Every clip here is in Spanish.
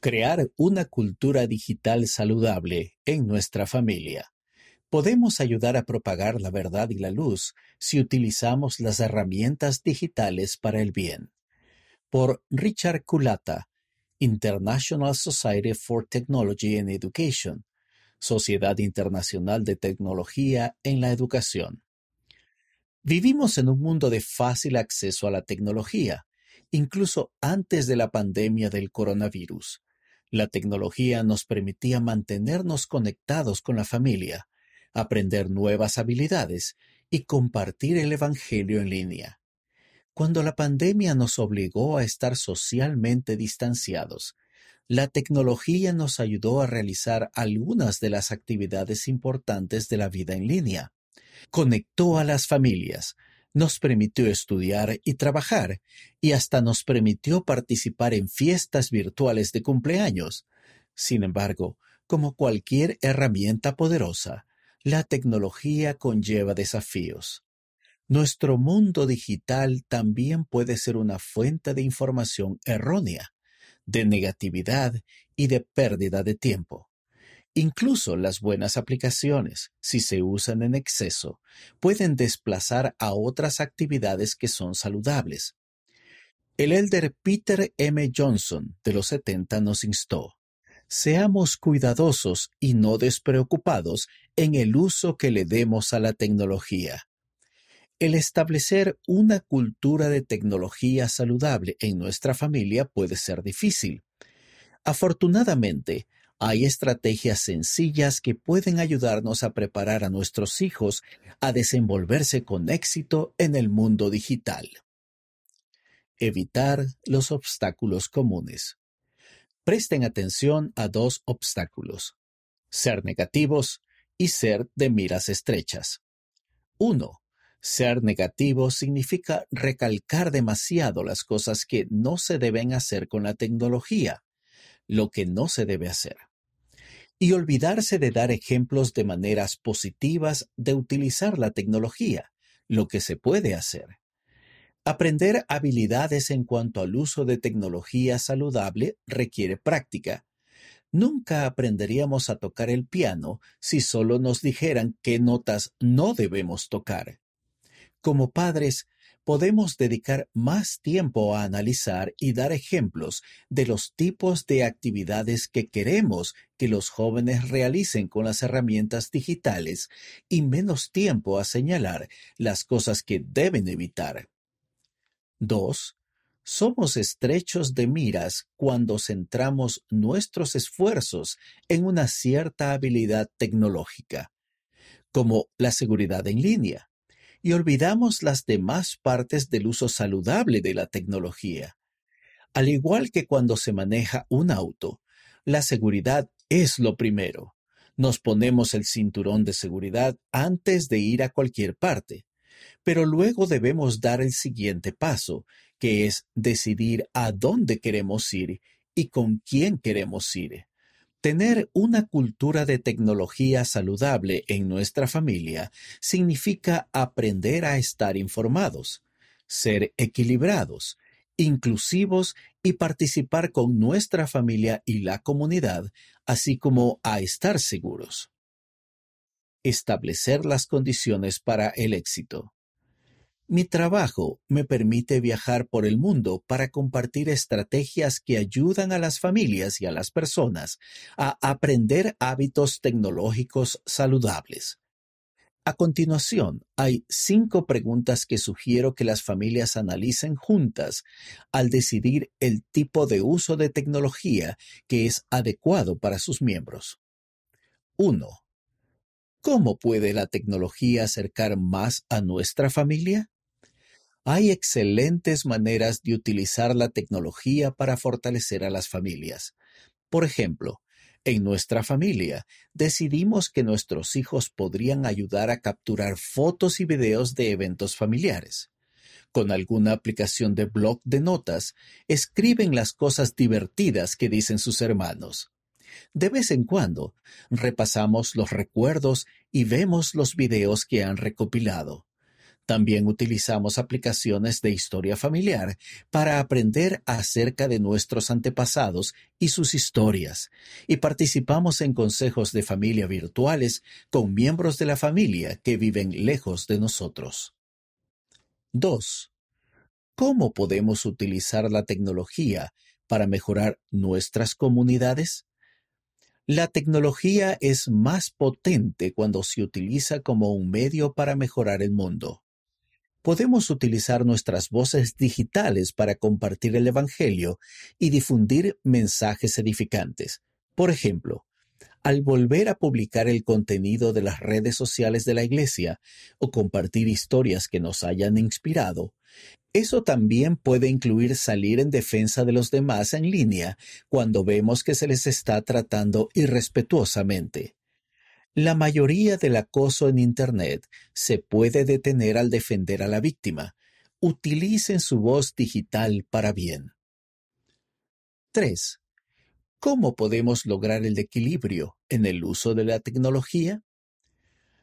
Crear una cultura digital saludable en nuestra familia. Podemos ayudar a propagar la verdad y la luz si utilizamos las herramientas digitales para el bien. Por Richard Culata, International Society for Technology and Education, Sociedad Internacional de Tecnología en la Educación. Vivimos en un mundo de fácil acceso a la tecnología, incluso antes de la pandemia del coronavirus. La tecnología nos permitía mantenernos conectados con la familia, aprender nuevas habilidades y compartir el Evangelio en línea. Cuando la pandemia nos obligó a estar socialmente distanciados, la tecnología nos ayudó a realizar algunas de las actividades importantes de la vida en línea. Conectó a las familias, nos permitió estudiar y trabajar, y hasta nos permitió participar en fiestas virtuales de cumpleaños. Sin embargo, como cualquier herramienta poderosa, la tecnología conlleva desafíos. Nuestro mundo digital también puede ser una fuente de información errónea de negatividad y de pérdida de tiempo. Incluso las buenas aplicaciones, si se usan en exceso, pueden desplazar a otras actividades que son saludables. El elder Peter M. Johnson de los 70 nos instó, seamos cuidadosos y no despreocupados en el uso que le demos a la tecnología. El establecer una cultura de tecnología saludable en nuestra familia puede ser difícil. Afortunadamente, hay estrategias sencillas que pueden ayudarnos a preparar a nuestros hijos a desenvolverse con éxito en el mundo digital. Evitar los obstáculos comunes. Presten atención a dos obstáculos. Ser negativos y ser de miras estrechas. 1. Ser negativo significa recalcar demasiado las cosas que no se deben hacer con la tecnología, lo que no se debe hacer. Y olvidarse de dar ejemplos de maneras positivas de utilizar la tecnología, lo que se puede hacer. Aprender habilidades en cuanto al uso de tecnología saludable requiere práctica. Nunca aprenderíamos a tocar el piano si solo nos dijeran qué notas no debemos tocar. Como padres, podemos dedicar más tiempo a analizar y dar ejemplos de los tipos de actividades que queremos que los jóvenes realicen con las herramientas digitales y menos tiempo a señalar las cosas que deben evitar. 2. Somos estrechos de miras cuando centramos nuestros esfuerzos en una cierta habilidad tecnológica, como la seguridad en línea y olvidamos las demás partes del uso saludable de la tecnología. Al igual que cuando se maneja un auto, la seguridad es lo primero. Nos ponemos el cinturón de seguridad antes de ir a cualquier parte, pero luego debemos dar el siguiente paso, que es decidir a dónde queremos ir y con quién queremos ir. Tener una cultura de tecnología saludable en nuestra familia significa aprender a estar informados, ser equilibrados, inclusivos y participar con nuestra familia y la comunidad, así como a estar seguros. Establecer las condiciones para el éxito. Mi trabajo me permite viajar por el mundo para compartir estrategias que ayudan a las familias y a las personas a aprender hábitos tecnológicos saludables. A continuación, hay cinco preguntas que sugiero que las familias analicen juntas al decidir el tipo de uso de tecnología que es adecuado para sus miembros. 1. ¿Cómo puede la tecnología acercar más a nuestra familia? Hay excelentes maneras de utilizar la tecnología para fortalecer a las familias. Por ejemplo, en nuestra familia decidimos que nuestros hijos podrían ayudar a capturar fotos y videos de eventos familiares. Con alguna aplicación de blog de notas, escriben las cosas divertidas que dicen sus hermanos. De vez en cuando, repasamos los recuerdos y vemos los videos que han recopilado. También utilizamos aplicaciones de historia familiar para aprender acerca de nuestros antepasados y sus historias, y participamos en consejos de familia virtuales con miembros de la familia que viven lejos de nosotros. 2. ¿Cómo podemos utilizar la tecnología para mejorar nuestras comunidades? La tecnología es más potente cuando se utiliza como un medio para mejorar el mundo podemos utilizar nuestras voces digitales para compartir el Evangelio y difundir mensajes edificantes. Por ejemplo, al volver a publicar el contenido de las redes sociales de la Iglesia o compartir historias que nos hayan inspirado, eso también puede incluir salir en defensa de los demás en línea cuando vemos que se les está tratando irrespetuosamente. La mayoría del acoso en Internet se puede detener al defender a la víctima. Utilicen su voz digital para bien. 3. ¿Cómo podemos lograr el equilibrio en el uso de la tecnología?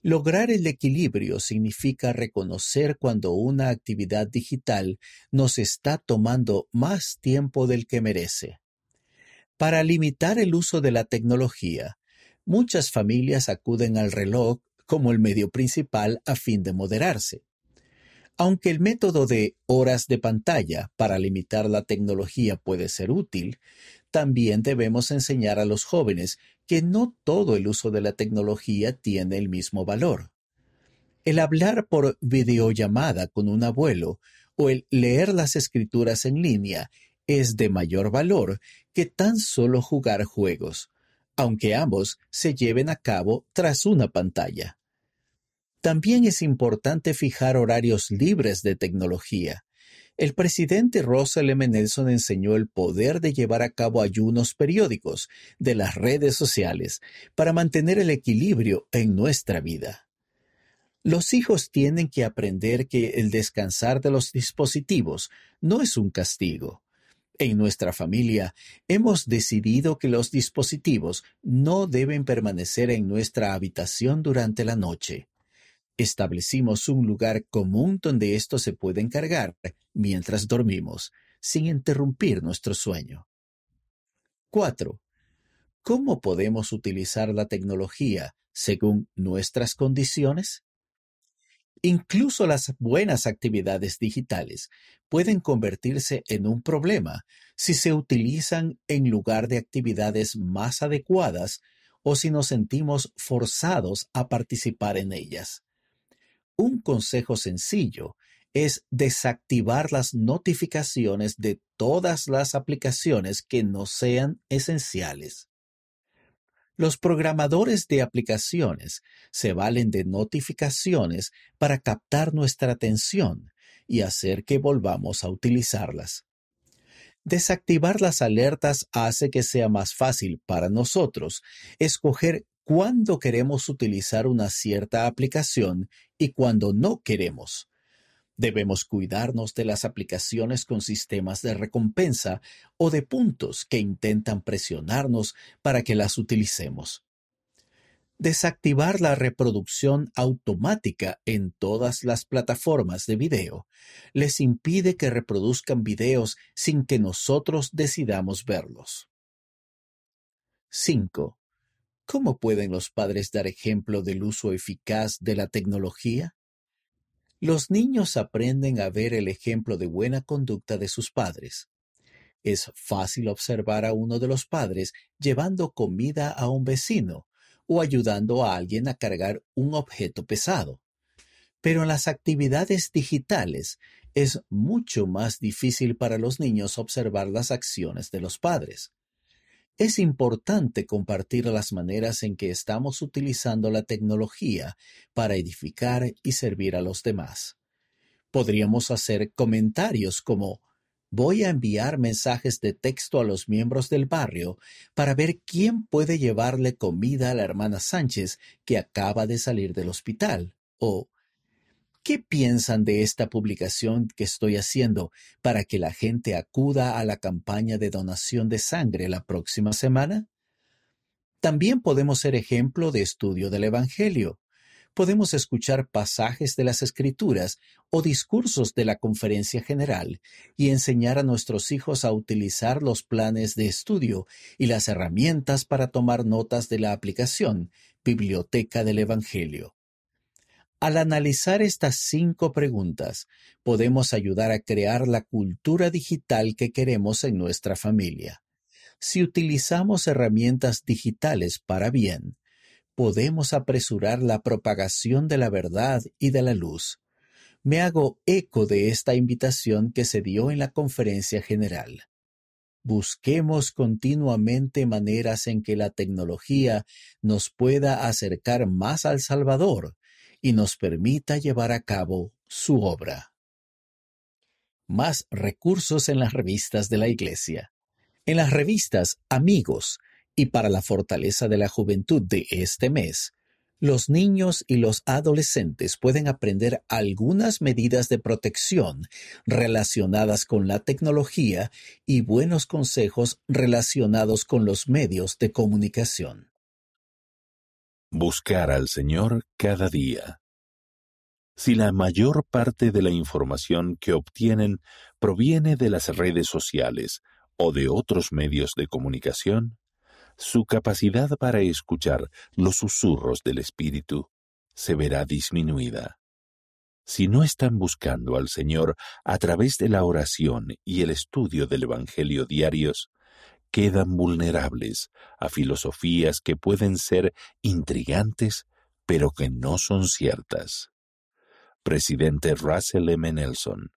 Lograr el equilibrio significa reconocer cuando una actividad digital nos está tomando más tiempo del que merece. Para limitar el uso de la tecnología, muchas familias acuden al reloj como el medio principal a fin de moderarse. Aunque el método de horas de pantalla para limitar la tecnología puede ser útil, también debemos enseñar a los jóvenes que no todo el uso de la tecnología tiene el mismo valor. El hablar por videollamada con un abuelo o el leer las escrituras en línea es de mayor valor que tan solo jugar juegos, aunque ambos se lleven a cabo tras una pantalla. También es importante fijar horarios libres de tecnología. El presidente Russell M. Nelson enseñó el poder de llevar a cabo ayunos periódicos de las redes sociales para mantener el equilibrio en nuestra vida. Los hijos tienen que aprender que el descansar de los dispositivos no es un castigo, en nuestra familia hemos decidido que los dispositivos no deben permanecer en nuestra habitación durante la noche. Establecimos un lugar común donde estos se pueden cargar mientras dormimos, sin interrumpir nuestro sueño. 4. ¿Cómo podemos utilizar la tecnología según nuestras condiciones? Incluso las buenas actividades digitales pueden convertirse en un problema si se utilizan en lugar de actividades más adecuadas o si nos sentimos forzados a participar en ellas. Un consejo sencillo es desactivar las notificaciones de todas las aplicaciones que no sean esenciales. Los programadores de aplicaciones se valen de notificaciones para captar nuestra atención y hacer que volvamos a utilizarlas. Desactivar las alertas hace que sea más fácil para nosotros escoger cuándo queremos utilizar una cierta aplicación y cuándo no queremos. Debemos cuidarnos de las aplicaciones con sistemas de recompensa o de puntos que intentan presionarnos para que las utilicemos. Desactivar la reproducción automática en todas las plataformas de video les impide que reproduzcan videos sin que nosotros decidamos verlos. 5. ¿Cómo pueden los padres dar ejemplo del uso eficaz de la tecnología? Los niños aprenden a ver el ejemplo de buena conducta de sus padres. Es fácil observar a uno de los padres llevando comida a un vecino o ayudando a alguien a cargar un objeto pesado. Pero en las actividades digitales es mucho más difícil para los niños observar las acciones de los padres. Es importante compartir las maneras en que estamos utilizando la tecnología para edificar y servir a los demás. Podríamos hacer comentarios como voy a enviar mensajes de texto a los miembros del barrio para ver quién puede llevarle comida a la hermana Sánchez que acaba de salir del hospital o ¿Qué piensan de esta publicación que estoy haciendo para que la gente acuda a la campaña de donación de sangre la próxima semana? También podemos ser ejemplo de estudio del Evangelio. podemos escuchar pasajes de las Escrituras o discursos de la conferencia general y enseñar a nuestros hijos a utilizar los planes de estudio y las herramientas para tomar notas de la aplicación Biblioteca del Evangelio. Al analizar estas cinco preguntas, podemos ayudar a crear la cultura digital que queremos en nuestra familia. Si utilizamos herramientas digitales para bien, podemos apresurar la propagación de la verdad y de la luz. Me hago eco de esta invitación que se dio en la conferencia general. Busquemos continuamente maneras en que la tecnología nos pueda acercar más al Salvador y nos permita llevar a cabo su obra. Más recursos en las revistas de la Iglesia. En las revistas Amigos y para la fortaleza de la juventud de este mes, los niños y los adolescentes pueden aprender algunas medidas de protección relacionadas con la tecnología y buenos consejos relacionados con los medios de comunicación. Buscar al Señor cada día. Si la mayor parte de la información que obtienen proviene de las redes sociales o de otros medios de comunicación, su capacidad para escuchar los susurros del Espíritu se verá disminuida. Si no están buscando al Señor a través de la oración y el estudio del Evangelio diarios, quedan vulnerables a filosofías que pueden ser intrigantes, pero que no son ciertas. Presidente Russell M. Nelson.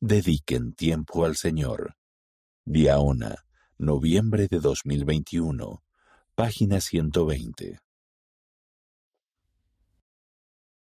Dediquen tiempo al Señor. Diaona, noviembre de 2021, página 120.